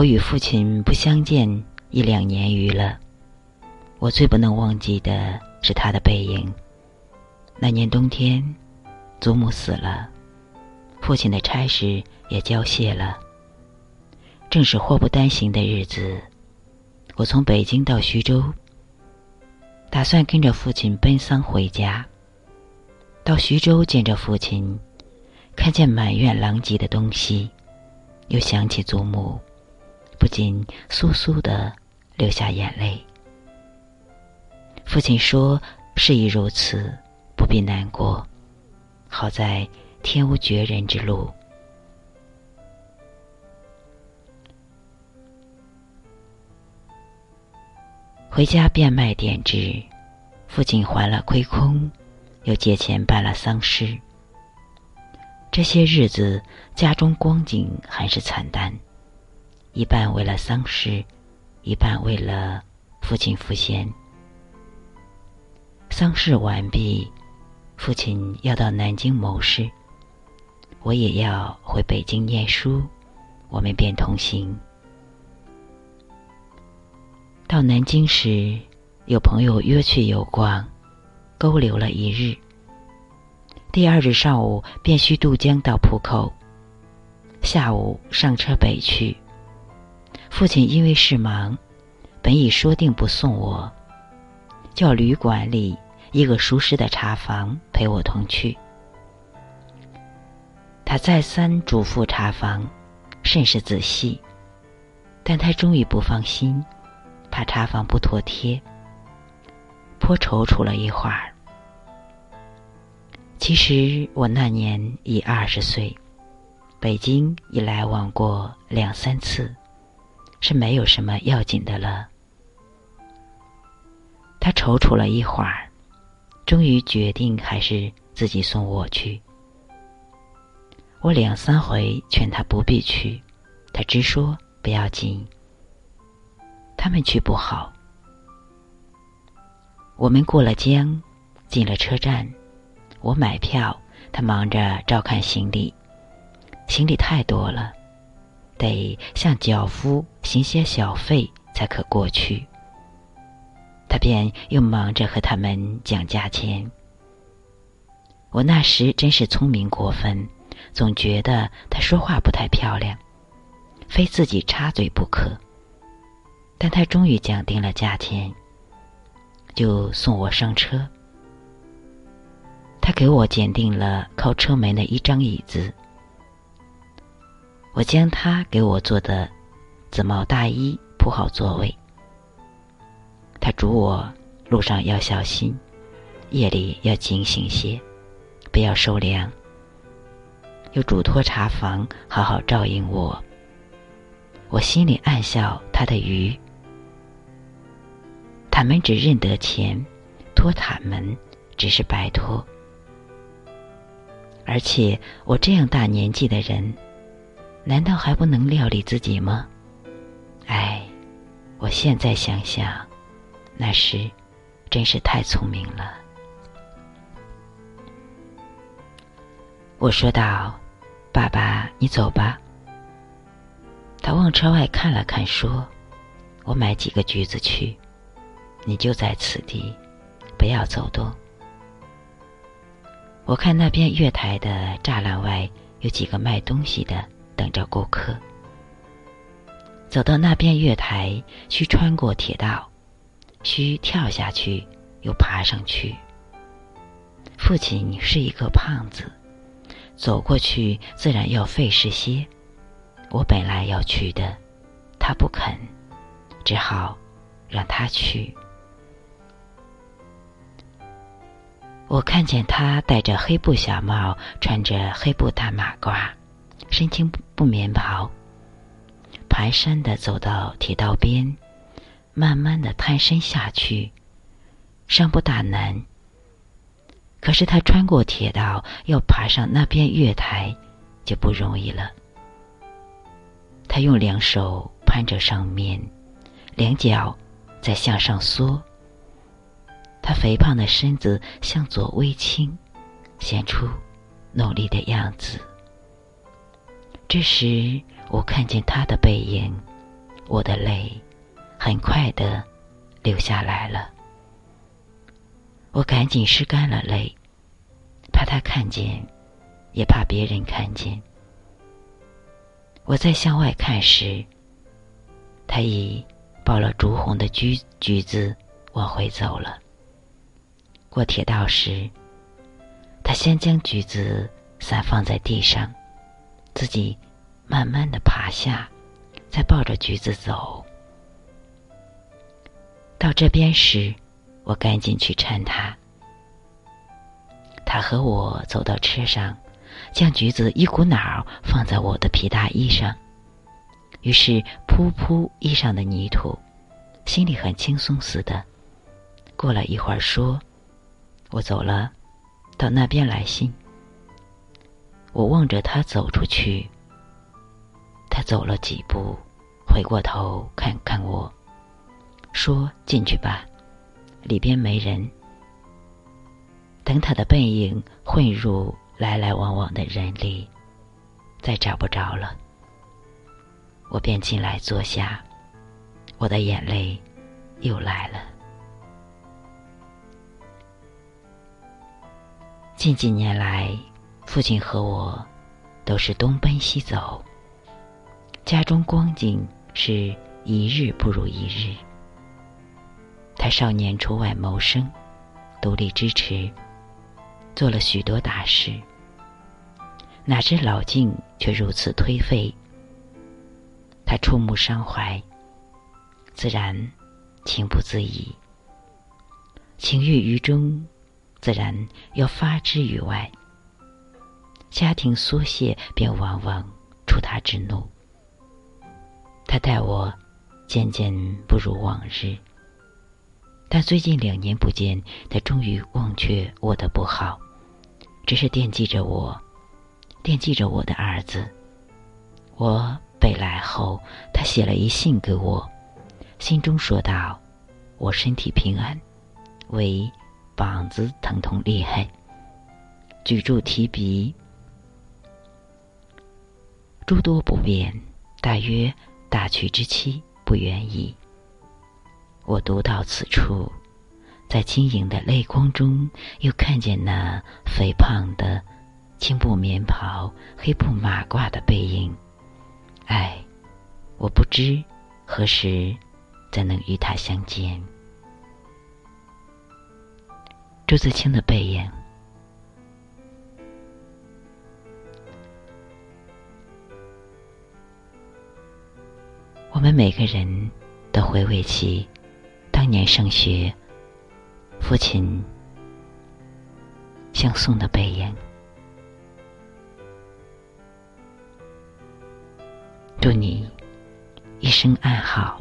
我与父亲不相见一两年余了，我最不能忘记的是他的背影。那年冬天，祖母死了，父亲的差事也交卸了。正是祸不单行的日子，我从北京到徐州，打算跟着父亲奔丧回家。到徐州见着父亲，看见满院狼藉的东西，又想起祖母，不禁簌簌的流下眼泪。父亲说：“事已如此。”不必难过，好在天无绝人之路。回家变卖点纸，父亲还了亏空，又借钱办了丧事。这些日子家中光景还是惨淡，一半为了丧事，一半为了父亲赋闲。丧事完毕。父亲要到南京谋事，我也要回北京念书，我们便同行。到南京时，有朋友约去游逛，勾留了一日。第二日上午便须渡江到浦口，下午上车北去。父亲因为事忙，本已说定不送我，叫旅馆里。一个熟识的茶房陪我同去，他再三嘱咐茶房，甚是仔细，但他终于不放心，怕茶房不妥帖，颇踌躇了一会儿。其实我那年已二十岁，北京已来往过两三次，是没有什么要紧的了。他踌躇了一会儿。终于决定还是自己送我去。我两三回劝他不必去，他直说不要紧。他们去不好。我们过了江，进了车站，我买票，他忙着照看行李。行李太多了，得向脚夫行些小费才可过去。他便又忙着和他们讲价钱。我那时真是聪明过分，总觉得他说话不太漂亮，非自己插嘴不可。但他终于讲定了价钱，就送我上车。他给我拣定了靠车门的一张椅子，我将他给我做的紫毛大衣铺好座位。他嘱我路上要小心，夜里要警醒些，不要受凉。又嘱托茶房好好照应我。我心里暗笑他的愚。他们只认得钱，托他们只是白托。而且我这样大年纪的人，难道还不能料理自己吗？哎，我现在想想。那时，真是太聪明了。我说道：“爸爸，你走吧。”他往车外看了看，说：“我买几个橘子去，你就在此地，不要走动。”我看那边月台的栅栏外有几个卖东西的，等着顾客。走到那边月台，需穿过铁道。需跳下去，又爬上去。父亲是一个胖子，走过去自然要费事些。我本来要去的，他不肯，只好让他去。我看见他戴着黑布小帽，穿着黑布大马褂，身青布棉袍，蹒跚的走到铁道边。慢慢的探身下去，尚不大难。可是他穿过铁道，要爬上那边月台，就不容易了。他用两手攀着上面，两脚在向上缩。他肥胖的身子向左微倾，显出努力的样子。这时，我看见他的背影，我的泪很快的流下来了。我赶紧拭干了泪，怕他看见，也怕别人看见。我在向外看时，他已抱了朱红的橘橘子往回走了。过铁道时，他先将橘子散放在地上，自己慢慢的爬下，再抱着橘子走。到这边时，我赶紧去搀他。他和我走到车上，将橘子一股脑放在我的皮大衣上，于是扑扑衣上的泥土，心里很轻松似的。过了一会儿，说：“我走了，到那边来信。”我望着他走出去，他走了几步，回过头看看我，说：“进去吧。”里边没人。等他的背影混入来来往往的人里，再找不着了。我便进来坐下，我的眼泪又来了。近几年来，父亲和我都是东奔西走，家中光景是一日不如一日。他少年出外谋生，独立支持，做了许多大事。哪知老境却如此颓废。他触目伤怀，自然情不自已。情郁于中，自然要发之于外。家庭缩懈，便往往出他之怒。他待我渐渐不如往日。但最近两年不见，他终于忘却我的不好，只是惦记着我，惦记着我的儿子。我北来后，他写了一信给我，信中说道：“我身体平安，唯膀子疼痛厉害，举箸提笔，诸多不便，大约大娶之期不远矣。”我读到此处，在晶莹的泪光中，又看见那肥胖的青布棉袍、黑布马褂的背影。唉，我不知何时再能与他相见。朱自清的背影，我们每个人都回味起。当年上学，父亲相送的背影。祝你一生安好。